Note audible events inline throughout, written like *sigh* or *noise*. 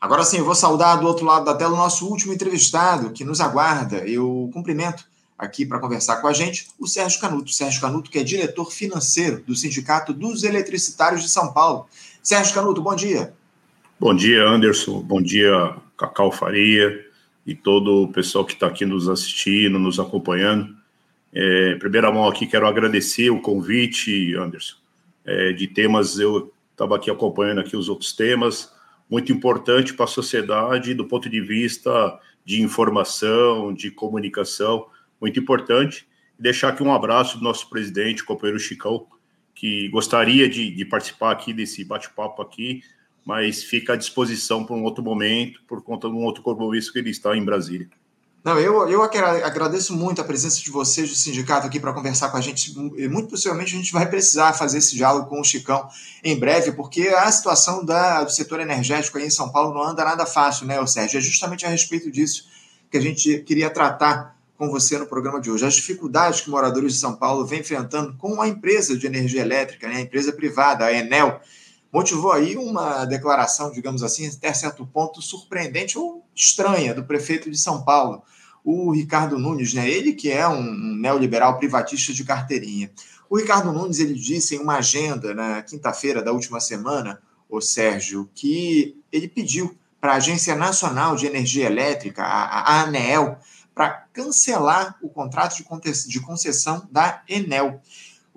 Agora sim, eu vou saudar do outro lado da tela o nosso último entrevistado que nos aguarda. Eu cumprimento aqui para conversar com a gente o Sérgio Canuto. Sérgio Canuto, que é diretor financeiro do Sindicato dos Eletricitários de São Paulo. Sérgio Canuto, bom dia. Bom dia, Anderson. Bom dia, Cacau Faria e todo o pessoal que está aqui nos assistindo, nos acompanhando. É, primeira mão aqui, quero agradecer o convite, Anderson, é, de temas. Eu estava aqui acompanhando aqui os outros temas muito importante para a sociedade do ponto de vista de informação, de comunicação, muito importante. Deixar aqui um abraço do nosso presidente, companheiro Chicão, que gostaria de, de participar aqui desse bate-papo aqui, mas fica à disposição para um outro momento, por conta de um outro compromisso que ele está em Brasília. Não, eu, eu agradeço muito a presença de vocês do sindicato aqui para conversar com a gente. Muito possivelmente a gente vai precisar fazer esse diálogo com o Chicão em breve, porque a situação da, do setor energético aí em São Paulo não anda nada fácil, né, Sérgio? É justamente a respeito disso que a gente queria tratar com você no programa de hoje. As dificuldades que moradores de São Paulo vêm enfrentando com a empresa de energia elétrica, né, a empresa privada, a Enel, motivou aí uma declaração, digamos assim, até certo ponto surpreendente ou estranha do prefeito de São Paulo, o Ricardo Nunes, né? Ele que é um neoliberal privatista de carteirinha. O Ricardo Nunes ele disse em uma agenda na quinta-feira da última semana, o Sérgio, que ele pediu para a Agência Nacional de Energia Elétrica, a ANEEL, para cancelar o contrato de concessão da Enel.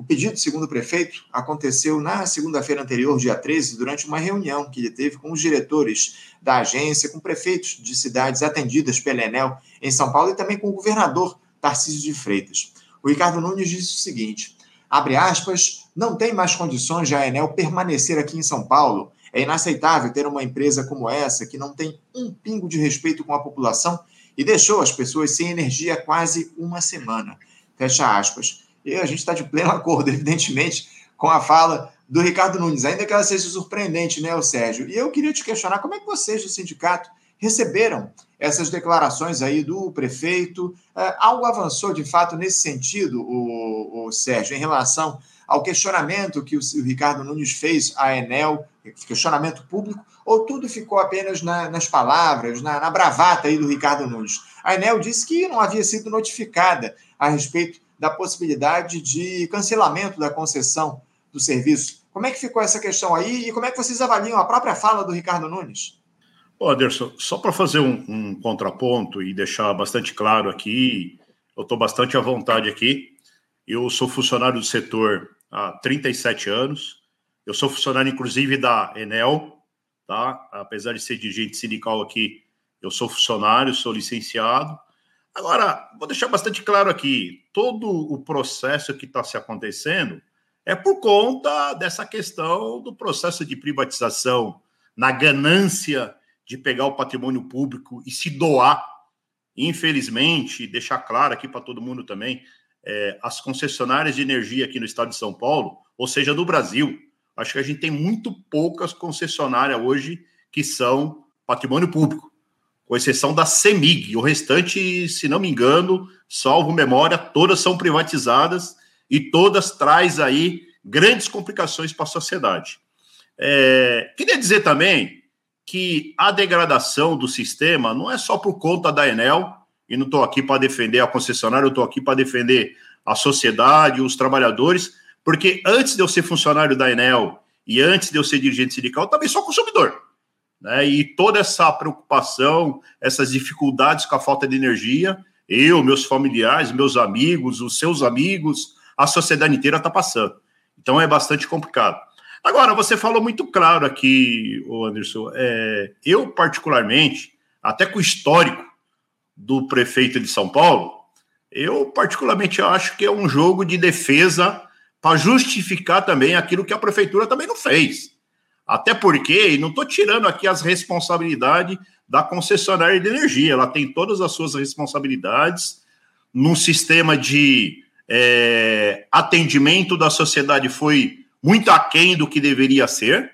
O pedido, segundo o prefeito, aconteceu na segunda-feira anterior, dia 13, durante uma reunião que ele teve com os diretores da agência, com prefeitos de cidades atendidas pela Enel em São Paulo e também com o governador Tarcísio de Freitas. O Ricardo Nunes disse o seguinte: abre aspas, não tem mais condições de a Enel permanecer aqui em São Paulo. É inaceitável ter uma empresa como essa que não tem um pingo de respeito com a população e deixou as pessoas sem energia quase uma semana. Fecha aspas. E a gente está de pleno acordo, *laughs* evidentemente, com a fala do Ricardo Nunes, ainda que ela seja surpreendente, né, o Sérgio? E eu queria te questionar como é que vocês do sindicato receberam essas declarações aí do prefeito. É, algo avançou de fato nesse sentido, o, o Sérgio, em relação ao questionamento que o, o, Ricardo Nunes fez à Enel, questionamento público, ou tudo ficou apenas na, nas palavras, na, na bravata aí do Ricardo Nunes? A Enel disse que não havia sido notificada a respeito da possibilidade de cancelamento da concessão do serviço. Como é que ficou essa questão aí e como é que vocês avaliam a própria fala do Ricardo Nunes? Ô Anderson, só para fazer um, um, contraponto e deixar bastante claro aqui, eu estou bastante à vontade aqui. Eu sou funcionário do setor há 37 anos. Eu sou funcionário, inclusive, da Enel, tá? Apesar de ser dirigente sindical aqui, eu sou funcionário, sou licenciado. Agora, vou deixar bastante claro aqui: todo o processo que está se acontecendo é por conta dessa questão do processo de privatização, na ganância de pegar o patrimônio público e se doar. Infelizmente, deixar claro aqui para todo mundo também, é, as concessionárias de energia aqui no estado de São Paulo, ou seja, do Brasil, acho que a gente tem muito poucas concessionárias hoje que são patrimônio público com exceção da CEMIG. O restante, se não me engano, salvo memória, todas são privatizadas e todas traz aí grandes complicações para a sociedade. É, queria dizer também que a degradação do sistema não é só por conta da Enel, e não estou aqui para defender a concessionária, eu estou aqui para defender a sociedade, os trabalhadores, porque antes de eu ser funcionário da Enel e antes de eu ser dirigente sindical, eu também sou consumidor. Né? E toda essa preocupação, essas dificuldades com a falta de energia, eu, meus familiares, meus amigos, os seus amigos, a sociedade inteira está passando. Então é bastante complicado. Agora, você falou muito claro aqui, Anderson, é, eu particularmente, até com o histórico do prefeito de São Paulo, eu particularmente acho que é um jogo de defesa para justificar também aquilo que a prefeitura também não fez. Até porque, e não estou tirando aqui as responsabilidades da concessionária de energia, ela tem todas as suas responsabilidades num sistema de é, atendimento da sociedade foi muito aquém do que deveria ser,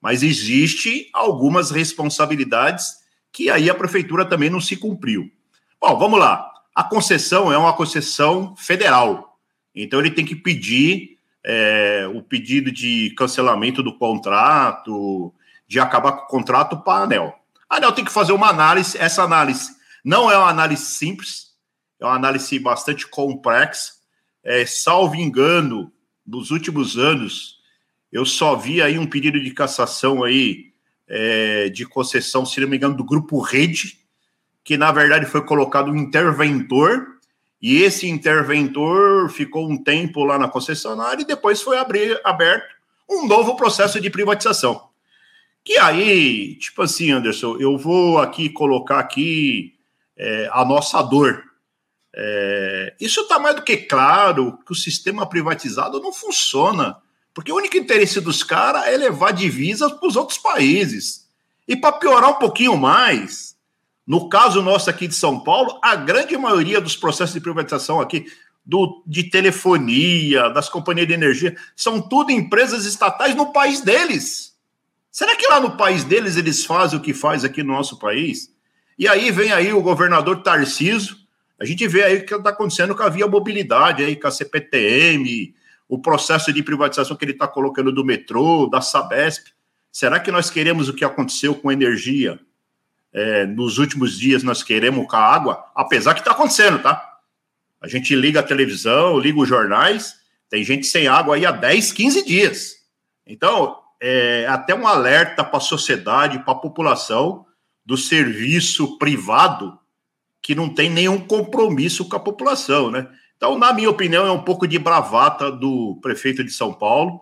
mas existe algumas responsabilidades que aí a prefeitura também não se cumpriu. Bom, vamos lá. A concessão é uma concessão federal, então ele tem que pedir é, o pedido de cancelamento do contrato, de acabar com o contrato para a ANEL. A ANEL tem que fazer uma análise, essa análise não é uma análise simples, é uma análise bastante complexa. É, salvo engano, nos últimos anos, eu só vi aí um pedido de cassação aí é, de concessão, se não me engano, do grupo Rede, que na verdade foi colocado um interventor, e esse interventor ficou um tempo lá na concessionária e depois foi abrir, aberto um novo processo de privatização. Que aí, tipo assim, Anderson, eu vou aqui colocar aqui é, a nossa dor. É, isso está mais do que claro que o sistema privatizado não funciona, porque o único interesse dos caras é levar divisas para os outros países. E para piorar um pouquinho mais, no caso nosso aqui de São Paulo, a grande maioria dos processos de privatização aqui, do, de telefonia, das companhias de energia, são tudo empresas estatais no país deles. Será que lá no país deles eles fazem o que faz aqui no nosso país? E aí vem aí o governador Tarciso, a gente vê aí o que está acontecendo com a Via Mobilidade, aí, com a CPTM, o processo de privatização que ele está colocando do metrô, da Sabesp. Será que nós queremos o que aconteceu com a energia é, nos últimos dias? Nós queremos com a água? Apesar que está acontecendo, tá? A gente liga a televisão, liga os jornais, tem gente sem água aí há 10, 15 dias. Então, é até um alerta para a sociedade, para a população, do serviço privado que não tem nenhum compromisso com a população, né? Então, na minha opinião, é um pouco de bravata do prefeito de São Paulo.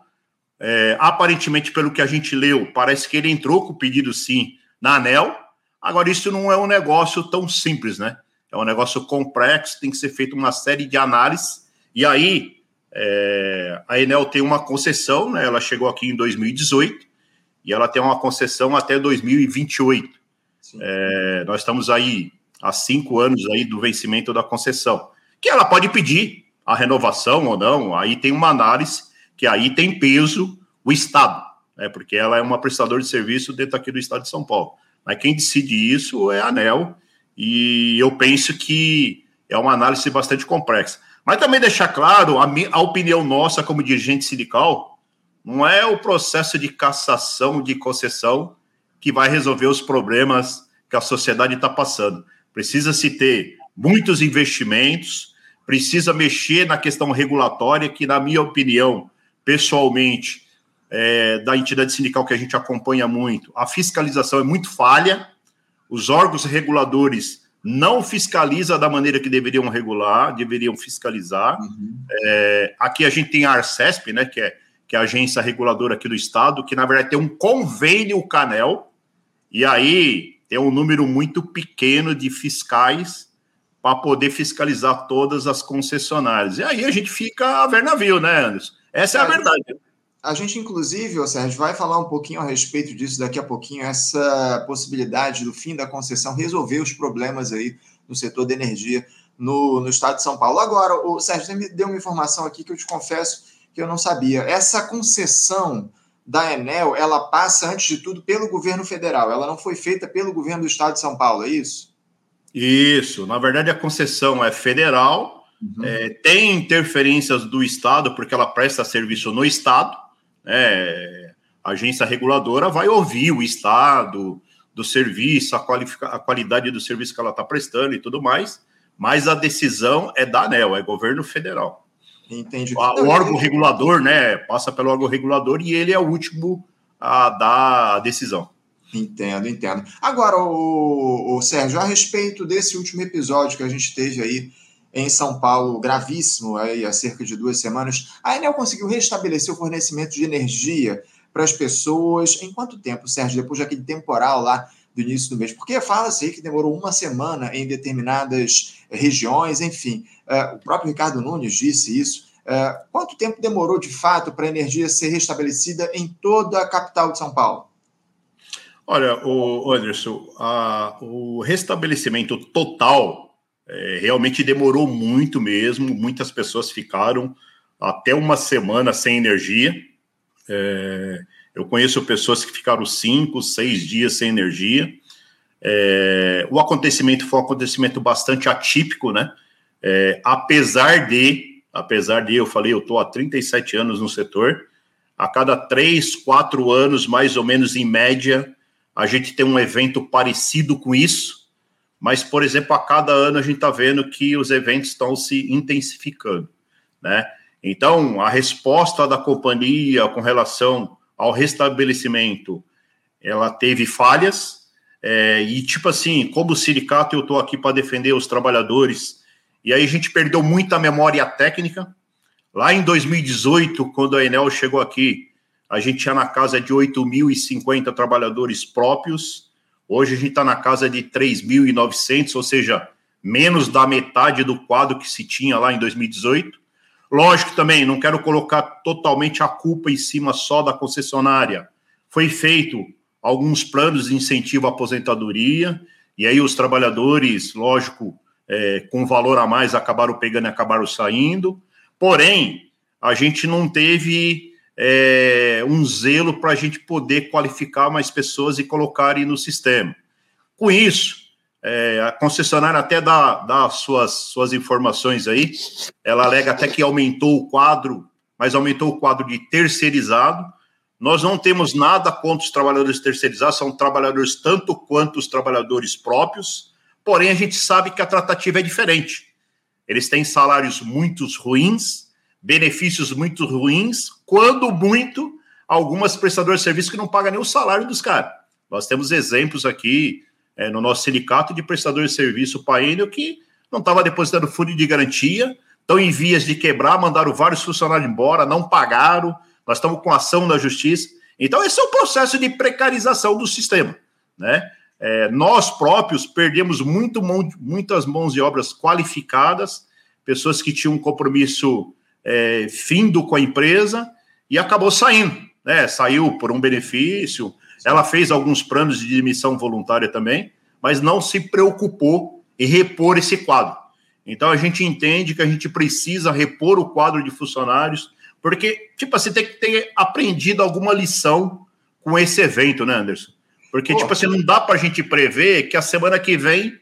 É, aparentemente, pelo que a gente leu, parece que ele entrou com o pedido sim na ANEL. Agora, isso não é um negócio tão simples, né? É um negócio complexo, tem que ser feita uma série de análises. E aí, é, a Enel tem uma concessão, né? Ela chegou aqui em 2018 e ela tem uma concessão até 2028. É, nós estamos aí há cinco anos aí do vencimento da concessão, que ela pode pedir a renovação ou não, aí tem uma análise que aí tem peso o Estado, né, porque ela é uma prestadora de serviço dentro aqui do Estado de São Paulo. Mas quem decide isso é a ANEL, e eu penso que é uma análise bastante complexa. Mas também deixar claro, a, a opinião nossa como dirigente sindical não é o processo de cassação de concessão que vai resolver os problemas que a sociedade está passando. Precisa se ter muitos investimentos, precisa mexer na questão regulatória, que, na minha opinião, pessoalmente, é, da entidade sindical que a gente acompanha muito, a fiscalização é muito falha, os órgãos reguladores não fiscalizam da maneira que deveriam regular, deveriam fiscalizar. Uhum. É, aqui a gente tem a Arcesp, né, que é, que é a agência reguladora aqui do estado, que na verdade tem um convênio Canel, e aí tem um número muito pequeno de fiscais para poder fiscalizar todas as concessionárias. E aí a gente fica a ver navio, né, Anderson? Essa é, é a verdade. A gente, inclusive, ô Sérgio, vai falar um pouquinho a respeito disso daqui a pouquinho, essa possibilidade do fim da concessão resolver os problemas aí no setor de energia no, no estado de São Paulo. Agora, o Sérgio, você me deu uma informação aqui que eu te confesso que eu não sabia. Essa concessão da Enel, ela passa, antes de tudo, pelo governo federal. Ela não foi feita pelo governo do estado de São Paulo, é isso? Isso. Na verdade, a concessão é federal, uhum. é, tem interferências do estado, porque ela presta serviço no estado. Né? A agência reguladora vai ouvir o estado do serviço, a, a qualidade do serviço que ela está prestando e tudo mais, mas a decisão é da ANEL, é governo federal. Entendi. O, o órgão regulador, né, passa pelo órgão regulador e ele é o último a dar a decisão. Entendo, entendo. Agora, o, o Sérgio, a respeito desse último episódio que a gente teve aí em São Paulo, gravíssimo, aí, há cerca de duas semanas, a Enel conseguiu restabelecer o fornecimento de energia para as pessoas em quanto tempo, Sérgio? Depois daquele temporal lá do início do mês? Porque fala-se aí que demorou uma semana em determinadas regiões, enfim. Uh, o próprio Ricardo Nunes disse isso. Uh, quanto tempo demorou, de fato, para a energia ser restabelecida em toda a capital de São Paulo? Olha, o Anderson, a, o restabelecimento total é, realmente demorou muito mesmo. Muitas pessoas ficaram até uma semana sem energia. É, eu conheço pessoas que ficaram cinco, seis dias sem energia. É, o acontecimento foi um acontecimento bastante atípico, né? É, apesar de, apesar de, eu falei, eu estou há 37 anos no setor, a cada três, quatro anos, mais ou menos em média, a gente tem um evento parecido com isso, mas, por exemplo, a cada ano a gente está vendo que os eventos estão se intensificando, né? Então, a resposta da companhia com relação ao restabelecimento, ela teve falhas, é, e tipo assim, como sindicato, eu estou aqui para defender os trabalhadores, e aí a gente perdeu muita memória técnica. Lá em 2018, quando a Enel chegou aqui, a gente tinha na casa de 8.050 trabalhadores próprios, hoje a gente está na casa de 3.900, ou seja, menos da metade do quadro que se tinha lá em 2018. Lógico também, não quero colocar totalmente a culpa em cima só da concessionária. Foi feito alguns planos de incentivo à aposentadoria, e aí os trabalhadores, lógico, é, com valor a mais, acabaram pegando e acabaram saindo. Porém, a gente não teve é, um zelo para a gente poder qualificar mais pessoas e colocarem no sistema. Com isso, é, a concessionária até dá, dá suas, suas informações aí, ela alega até que aumentou o quadro, mas aumentou o quadro de terceirizado. Nós não temos nada contra os trabalhadores terceirizados, são trabalhadores tanto quanto os trabalhadores próprios, porém a gente sabe que a tratativa é diferente. Eles têm salários muito ruins, benefícios muito ruins, quando muito, algumas prestadoras de serviço que não pagam nem o salário dos caras. Nós temos exemplos aqui é, no nosso sindicato de prestadores de serviço painel que não estava depositando fundo de garantia, estão em vias de quebrar, mandaram vários funcionários embora, não pagaram, nós estamos com ação na justiça. Então, esse é o processo de precarização do sistema. Né? É, nós próprios perdemos muito, muitas mãos de obras qualificadas, pessoas que tinham um compromisso é, findo com a empresa e acabou saindo. Né? Saiu por um benefício. Ela fez alguns planos de demissão voluntária também, mas não se preocupou em repor esse quadro. Então a gente entende que a gente precisa repor o quadro de funcionários, porque, tipo assim, tem que ter aprendido alguma lição com esse evento, né, Anderson? Porque, Pô, tipo assim, não dá para a gente prever que a semana que vem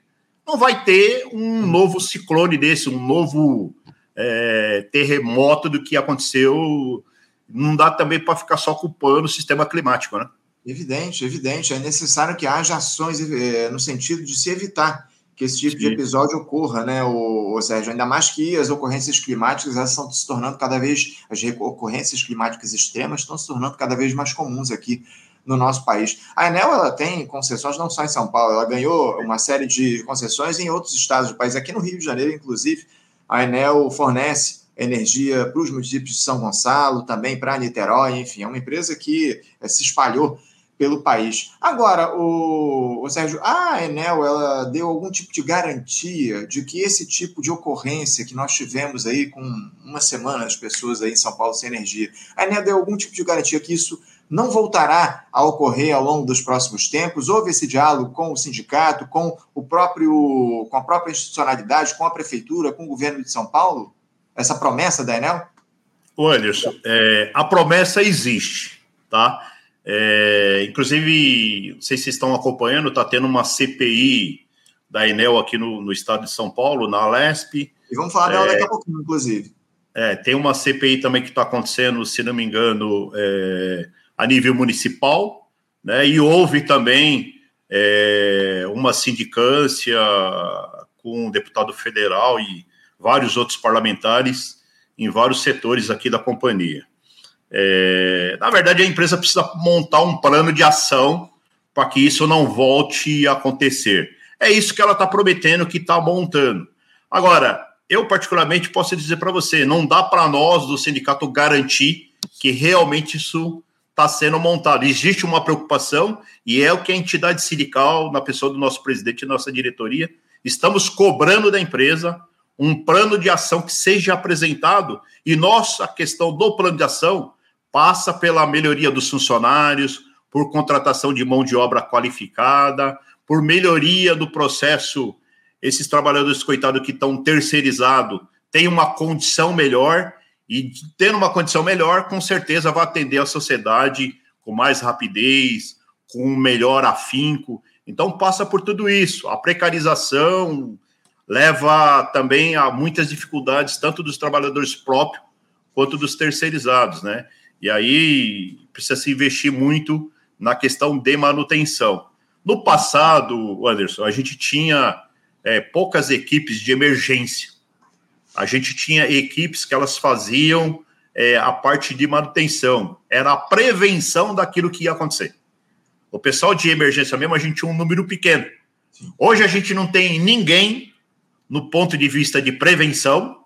não vai ter um novo ciclone desse, um novo é, terremoto do que aconteceu. Não dá também para ficar só culpando o sistema climático, né? Evidente, evidente. É necessário que haja ações é, no sentido de se evitar que esse tipo Sim. de episódio ocorra, né, o, o Sérgio? Ainda mais que as ocorrências climáticas elas estão se tornando cada vez, as ocorrências climáticas extremas estão se tornando cada vez mais comuns aqui no nosso país. A Enel ela tem concessões não só em São Paulo, ela ganhou uma série de concessões em outros estados do país, aqui no Rio de Janeiro, inclusive, a Enel fornece energia para os municípios de São Gonçalo, também para Niterói, enfim, é uma empresa que eh, se espalhou pelo país. Agora, o, o, Sérgio, a Enel ela deu algum tipo de garantia de que esse tipo de ocorrência que nós tivemos aí com uma semana as pessoas aí em São Paulo sem energia, a Enel deu algum tipo de garantia que isso não voltará a ocorrer ao longo dos próximos tempos? Houve esse diálogo com o sindicato, com o próprio, com a própria institucionalidade, com a prefeitura, com o governo de São Paulo? Essa promessa da Enel? Ô, Anderson, é, a promessa existe, tá? É, inclusive, não sei se vocês estão acompanhando, está tendo uma CPI da Enel aqui no, no, estado de São Paulo, na Alesp. E vamos falar dela é, daqui a pouquinho, inclusive. É, tem uma CPI também que está acontecendo, se não me engano, é, a nível municipal, né? E houve também é, uma sindicância com um deputado federal e vários outros parlamentares em vários setores aqui da companhia. É, na verdade, a empresa precisa montar um plano de ação para que isso não volte a acontecer. É isso que ela está prometendo que está montando. Agora, eu particularmente posso dizer para você, não dá para nós do sindicato garantir que realmente isso está sendo montado. Existe uma preocupação e é o que a entidade sindical, na pessoa do nosso presidente e nossa diretoria, estamos cobrando da empresa um plano de ação que seja apresentado e nossa questão do plano de ação passa pela melhoria dos funcionários, por contratação de mão de obra qualificada, por melhoria do processo. Esses trabalhadores, coitados, que estão terceirizados, têm uma condição melhor e tendo uma condição melhor, com certeza vai atender a sociedade com mais rapidez, com melhor afinco. Então passa por tudo isso. A precarização leva também a muitas dificuldades, tanto dos trabalhadores próprios quanto dos terceirizados, né? E aí precisa se investir muito na questão de manutenção. No passado, Anderson, a gente tinha é, poucas equipes de emergência. A gente tinha equipes que elas faziam é, a parte de manutenção, era a prevenção daquilo que ia acontecer. O pessoal de emergência mesmo, a gente tinha um número pequeno. Hoje a gente não tem ninguém no ponto de vista de prevenção,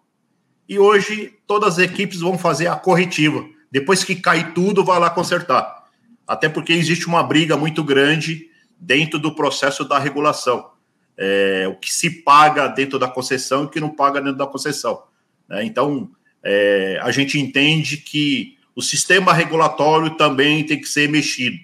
e hoje todas as equipes vão fazer a corretiva. Depois que cai tudo, vai lá consertar. Até porque existe uma briga muito grande dentro do processo da regulação. É, o que se paga dentro da concessão e o que não paga dentro da concessão. Né? Então, é, a gente entende que o sistema regulatório também tem que ser mexido.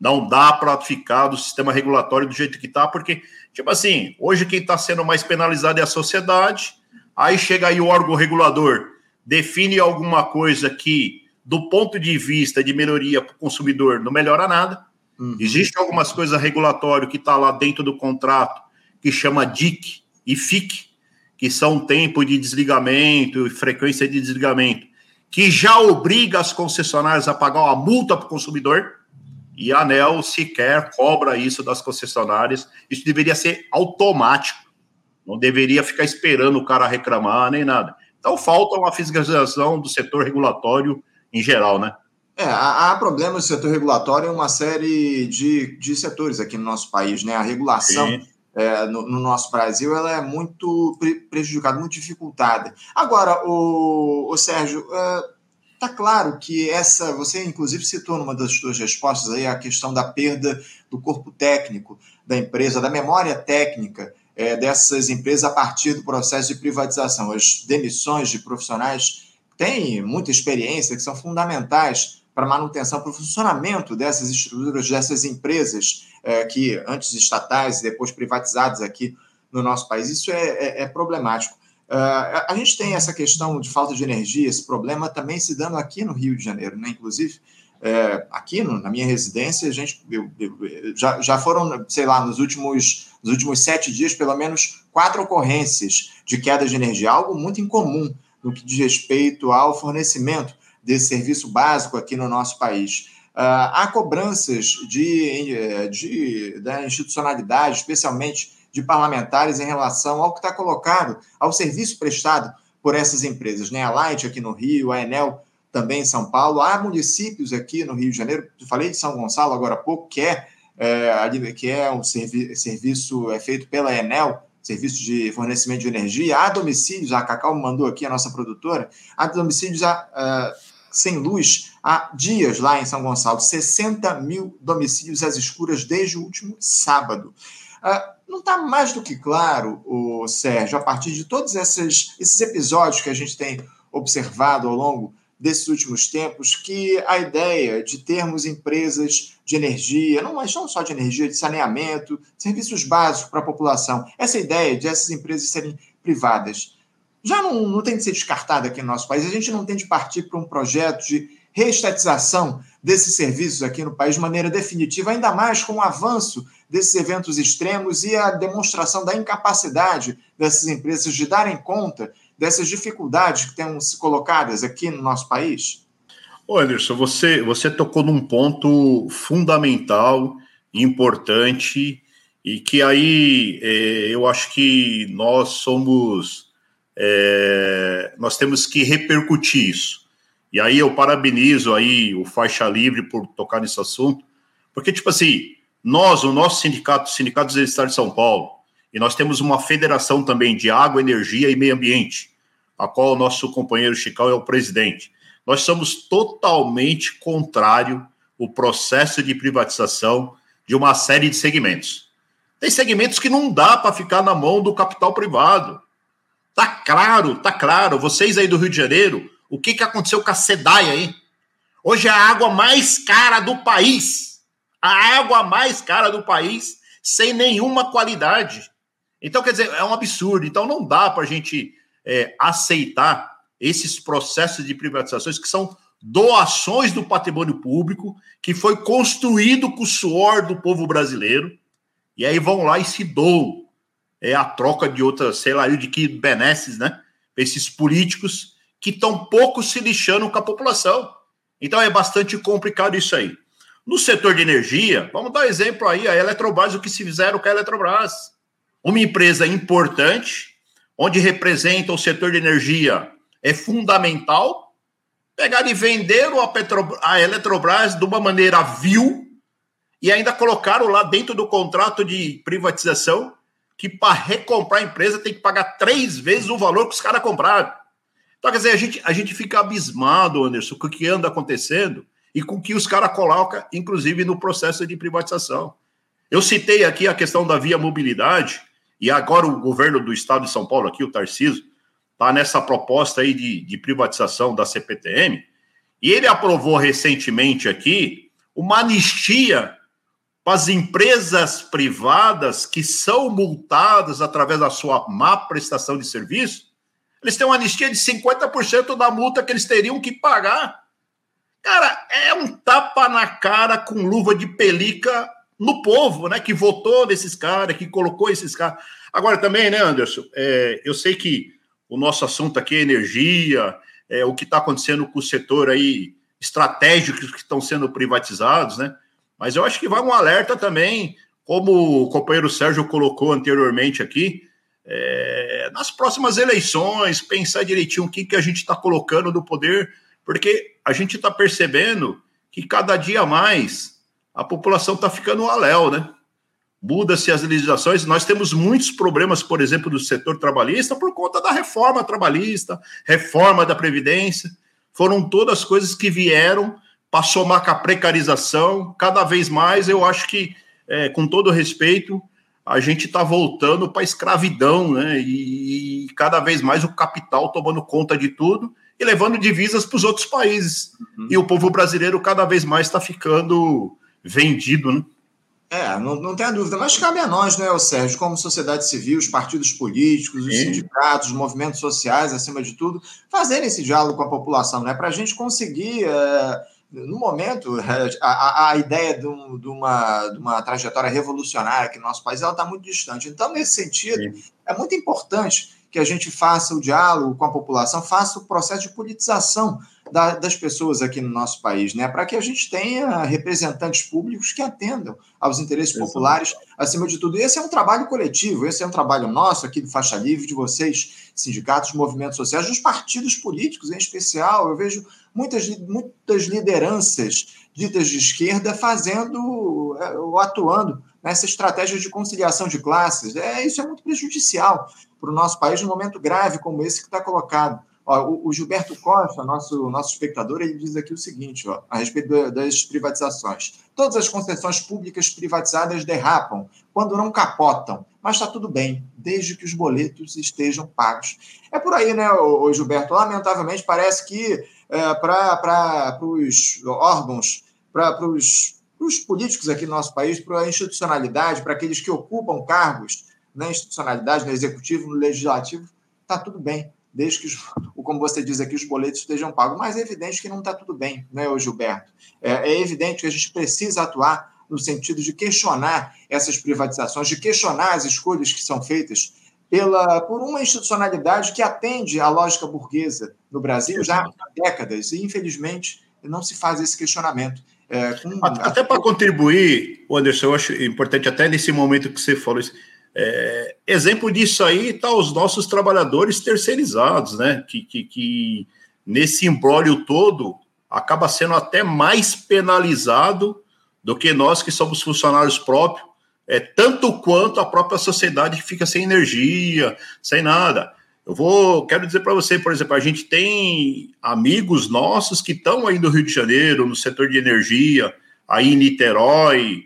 Não dá para ficar do sistema regulatório do jeito que está, porque, tipo assim, hoje quem está sendo mais penalizado é a sociedade, aí chega aí o órgão regulador, define alguma coisa que, do ponto de vista de melhoria para o consumidor, não melhora nada. Uhum. Existem algumas coisas regulatórias que está lá dentro do contrato, que chama DIC e FIC, que são tempo de desligamento e frequência de desligamento, que já obriga as concessionárias a pagar uma multa para o consumidor, e a ANEL sequer cobra isso das concessionárias. Isso deveria ser automático, não deveria ficar esperando o cara reclamar nem nada. Então falta uma fiscalização do setor regulatório em geral, né? É, há, problemas no setor regulatório em uma série de, de setores aqui no nosso país, né? A regulação Sim é, no, no, nosso Brasil, ela é muito prejudicada, muito dificultada. Agora, o, o Sérgio, está é, claro que essa, você inclusive citou numa das suas respostas aí a questão da perda do corpo técnico da empresa, da memória técnica é, dessas empresas a partir do processo de privatização. As demissões de profissionais têm muita experiência, que são fundamentais para manutenção, para o funcionamento dessas estruturas, dessas empresas é, que antes estatais e depois privatizadas aqui no nosso país. Isso é, é, é problemático. Uh, a gente tem essa questão de falta de energia, esse problema também se dando aqui no Rio de Janeiro, né? Inclusive, é, aqui no, na minha residência, a gente eu, eu, já, já foram, sei lá, nos últimos, nos últimos sete dias, pelo menos quatro ocorrências de queda de energia, algo muito incomum no que diz respeito ao fornecimento desse serviço básico aqui no nosso país. Uh, há cobranças de, eh, de, da institucionalidade, especialmente de parlamentares, em relação ao que está colocado, ao serviço prestado por essas empresas. Né? A Light aqui no Rio, a Enel também em São Paulo. Há municípios aqui no Rio de Janeiro, falei de São Gonçalo agora há pouco, que é, é que é um servi serviço é feito pela Enel, serviço de fornecimento de energia. Há domicílios, a Cacau mandou aqui, a nossa produtora, há domicílios a, a sem luz há dias lá em São Gonçalo, 60 mil domicílios às escuras desde o último sábado. Uh, não está mais do que claro, o Sérgio, a partir de todos esses, esses episódios que a gente tem observado ao longo desses últimos tempos, que a ideia de termos empresas de energia, não, mas não só de energia, de saneamento, serviços básicos para a população, essa ideia de essas empresas serem privadas, já não, não tem de ser descartada aqui no nosso país. A gente não tem de partir para um projeto de reestatização desses serviços aqui no país de maneira definitiva, ainda mais com o avanço desses eventos extremos e a demonstração da incapacidade dessas empresas de darem conta dessas dificuldades que temos colocadas aqui no nosso país? Ô Anderson, você, você tocou num ponto fundamental, importante, e que aí é, eu acho que nós somos é, nós temos que repercutir isso. E aí eu parabenizo aí o Faixa Livre por tocar nesse assunto, porque, tipo assim, nós, o nosso sindicato, o Sindicato dos Estados de São Paulo, e nós temos uma federação também de água, energia e meio ambiente, a qual o nosso companheiro Chical é o presidente. Nós somos totalmente contrário o processo de privatização de uma série de segmentos. Tem segmentos que não dá para ficar na mão do capital privado. Tá claro, tá claro. Vocês aí do Rio de Janeiro, o que, que aconteceu com a SEDAI aí? Hoje é a água mais cara do país. A água mais cara do país, sem nenhuma qualidade. Então, quer dizer, é um absurdo. Então, não dá para a gente é, aceitar esses processos de privatizações que são doações do patrimônio público que foi construído com o suor do povo brasileiro. E aí vão lá e se doam é a troca de outras, sei lá, de que benesses, né? Esses políticos que estão pouco se lixando com a população. Então é bastante complicado isso aí. No setor de energia, vamos dar exemplo aí, a Eletrobras, o que se fizeram com a Eletrobras. Uma empresa importante, onde representa o setor de energia, é fundamental. Pegar e venderam a, Petro, a Eletrobras de uma maneira vil e ainda colocaram lá dentro do contrato de privatização que para recomprar a empresa tem que pagar três vezes o valor que os caras compraram. Então, quer dizer, a gente, a gente fica abismado, Anderson, com o que anda acontecendo e com o que os caras colocam, inclusive no processo de privatização. Eu citei aqui a questão da via mobilidade, e agora o governo do estado de São Paulo, aqui, o Tarcísio, está nessa proposta aí de, de privatização da CPTM, e ele aprovou recentemente aqui uma anistia para as empresas privadas que são multadas através da sua má prestação de serviço, eles têm uma anistia de 50% da multa que eles teriam que pagar Cara, é um tapa na cara com luva de pelica no povo, né? Que votou nesses caras, que colocou esses caras. Agora também, né, Anderson? É, eu sei que o nosso assunto aqui é energia, é, o que está acontecendo com o setor aí estratégicos que estão sendo privatizados, né? Mas eu acho que vai um alerta também, como o companheiro Sérgio colocou anteriormente aqui, é, nas próximas eleições, pensar direitinho o que, que a gente está colocando no poder porque a gente está percebendo que cada dia mais a população está ficando aléu, né? Muda-se as legislações. Nós temos muitos problemas, por exemplo, do setor trabalhista por conta da reforma trabalhista, reforma da Previdência. Foram todas coisas que vieram para somar com a precarização. Cada vez mais, eu acho que, é, com todo respeito, a gente está voltando para a escravidão, né? E, e cada vez mais o capital tomando conta de tudo e levando divisas para os outros países. Uhum. E o povo brasileiro cada vez mais está ficando vendido, né? É, não, não tem a dúvida, mas cabe a nós, né, Sérgio, como sociedade civil, os partidos políticos, os Sim. sindicatos, os movimentos sociais, acima de tudo, fazerem esse diálogo com a população, né, para a gente conseguir, é, no momento, *laughs* a, a ideia de, um, de, uma, de uma trajetória revolucionária aqui no nosso país, ela está muito distante. Então, nesse sentido, Sim. é muito importante que a gente faça o diálogo com a população, faça o processo de politização da, das pessoas aqui no nosso país, né? para que a gente tenha representantes públicos que atendam aos interesses Exatamente. populares acima de tudo. E esse é um trabalho coletivo, esse é um trabalho nosso aqui do Faixa Livre, de vocês, sindicatos, movimentos sociais, dos partidos políticos em especial. Eu vejo muitas, muitas lideranças ditas de esquerda fazendo é, ou atuando nessa estratégia de conciliação de classes. É, isso é muito prejudicial para o nosso país num momento grave como esse que está colocado. Ó, o, o, Gilberto Costa, nosso, nosso espectador, ele diz aqui o seguinte ó, a respeito das privatizações. Todas as concessões públicas privatizadas derrapam quando não capotam, mas está tudo bem, desde que os boletos estejam pagos. É por aí, né, o, Gilberto? Lamentavelmente, parece que é, para os órgãos, para os políticos aqui no nosso país, para a institucionalidade, para aqueles que ocupam cargos na institucionalidade, no executivo, no legislativo, está tudo bem, desde que, *laughs* como você diz aqui, os boletos estejam pagos. Mas é evidente que não está tudo bem, né, Gilberto? É, é evidente que a gente precisa atuar no sentido de questionar essas privatizações, de questionar as escolhas que são feitas pela, por uma institucionalidade que atende à lógica burguesa no Brasil já há décadas, e infelizmente não se faz esse questionamento. É, com... Até para contribuir, Anderson, eu acho importante, até nesse momento que você falou isso, é, exemplo disso aí está os nossos trabalhadores terceirizados, né? Que, que, que nesse embrólio todo acaba sendo até mais penalizado do que nós que somos funcionários próprios, é tanto quanto a própria sociedade que fica sem energia, sem nada. Eu vou, quero dizer para você, por exemplo, a gente tem amigos nossos que estão aí no Rio de Janeiro, no setor de energia, aí em Niterói,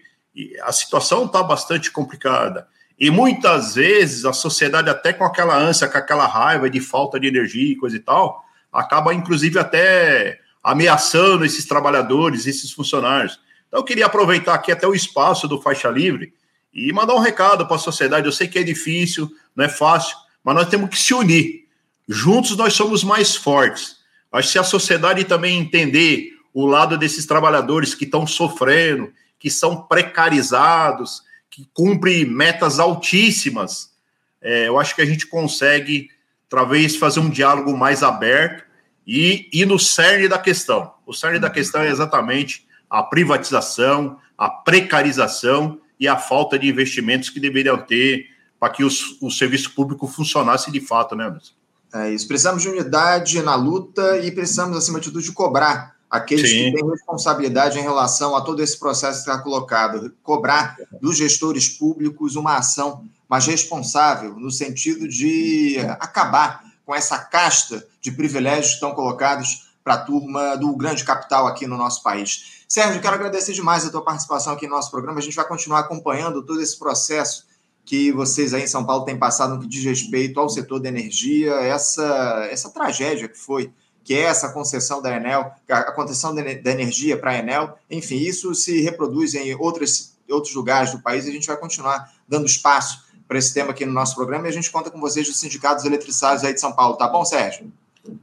a situação está bastante complicada. E muitas vezes a sociedade, até com aquela ânsia, com aquela raiva de falta de energia e coisa e tal, acaba inclusive até ameaçando esses trabalhadores, esses funcionários. Então eu queria aproveitar aqui até o espaço do Faixa Livre e mandar um recado para a sociedade. Eu sei que é difícil, não é fácil, mas nós temos que se unir. Juntos nós somos mais fortes. Que se a sociedade também entender o lado desses trabalhadores que estão sofrendo, que são precarizados, que cumpre metas altíssimas, é, eu acho que a gente consegue, talvez, fazer um diálogo mais aberto e ir no cerne da questão. O cerne da questão é exatamente a privatização, a precarização e a falta de investimentos que deveriam ter para que os, o serviço público funcionasse de fato, né, Anderson? É isso. Precisamos de unidade na luta e precisamos, acima de tudo, de cobrar aqueles Sim. que têm responsabilidade em relação a todo esse processo que está colocado. Cobrar dos gestores públicos uma ação mais responsável, no sentido de acabar com essa casta de privilégios que estão colocados para a turma do grande capital aqui no nosso país. Sérgio, quero agradecer demais a tua participação aqui no nosso programa. A gente vai continuar acompanhando todo esse processo que vocês aí em São Paulo têm passado no que diz respeito ao setor da energia, essa, essa tragédia que foi, que é essa concessão da Enel, a concessão da energia para a Enel, enfim, isso se reproduz em outros outros lugares do país e a gente vai continuar dando espaço para esse tema aqui no nosso programa e a gente conta com vocês dos sindicatos eletricitários aí de São Paulo, tá bom, Sérgio?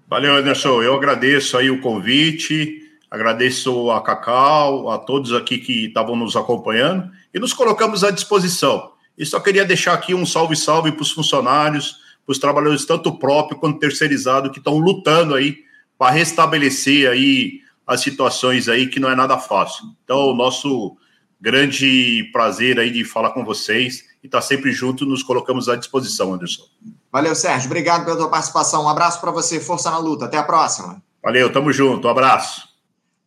Valeu, Anderson. Eu agradeço aí o convite, agradeço a Cacau, a todos aqui que estavam nos acompanhando e nos colocamos à disposição. E só queria deixar aqui um salve-salve para os funcionários, para os trabalhadores, tanto próprio quanto terceirizado, que estão lutando aí para restabelecer aí as situações aí que não é nada fácil. Então, o nosso grande prazer aí de falar com vocês e estar tá sempre junto, nos colocamos à disposição, Anderson. Valeu, Sérgio. Obrigado pela tua participação. Um abraço para você. Força na luta. Até a próxima. Valeu, tamo junto. Um abraço.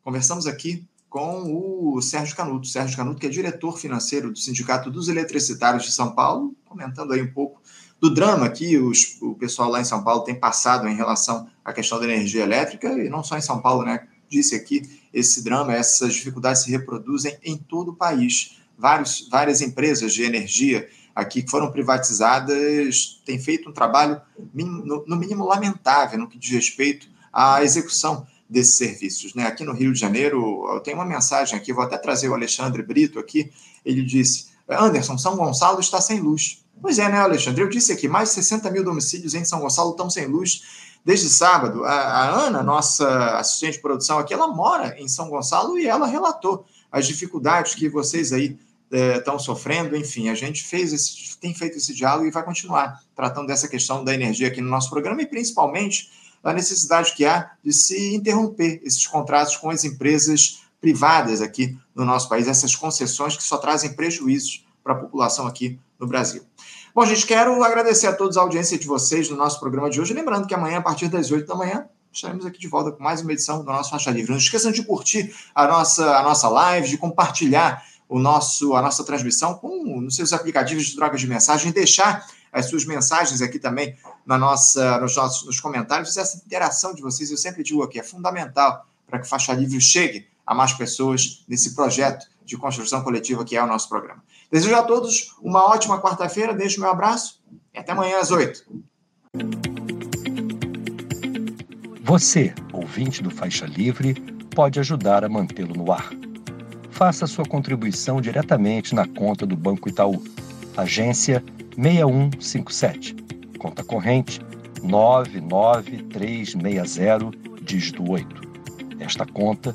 Conversamos aqui com o Sérgio Canuto. Sérgio Canuto, que é diretor financeiro do Sindicato dos Eletricitários de São Paulo, comentando aí um pouco do drama que os, o pessoal lá em São Paulo tem passado em relação à questão da energia elétrica, e não só em São Paulo, né? Disse aqui, esse drama, essas dificuldades se reproduzem em todo o país. Vários, várias empresas de energia aqui que foram privatizadas têm feito um trabalho, no mínimo, lamentável no que diz respeito à execução desses serviços. Né? Aqui no Rio de Janeiro, eu tenho uma mensagem aqui, vou até trazer o Alexandre Brito aqui, ele disse, Anderson, São Gonçalo está sem luz. Pois é, né, Alexandre? Eu disse aqui, mais de 60 mil domicílios em São Gonçalo estão sem luz desde sábado. A, a Ana, nossa assistente de produção aqui, ela mora em São Gonçalo e ela relatou as dificuldades que vocês aí estão é, sofrendo, enfim, a gente fez esse, tem feito esse diálogo e vai continuar tratando dessa questão da energia aqui no nosso programa e principalmente a necessidade que há de se interromper esses contratos com as empresas privadas aqui no nosso país, essas concessões que só trazem prejuízos para a população aqui no Brasil. Bom, gente, quero agradecer a todos a audiência de vocês no nosso programa de hoje. Lembrando que amanhã, a partir das 8 da manhã, estaremos aqui de volta com mais uma edição do nosso Faixa Livre. Não esqueçam de curtir a nossa, a nossa live, de compartilhar o nosso, a nossa transmissão com nos seus aplicativos de troca de mensagem, deixar as suas mensagens aqui também na nossa, nos nossos nos comentários. Essa interação de vocês, eu sempre digo aqui, é fundamental para que Faixa Livre chegue a mais pessoas nesse projeto de construção coletiva que é o nosso programa. Desejo a todos uma ótima quarta-feira, deixo meu abraço e até amanhã às oito. Você, ouvinte do Faixa Livre, pode ajudar a mantê-lo no ar. Faça sua contribuição diretamente na conta do Banco Itaú, agência 6157, conta corrente 99360, dígito 8. Esta conta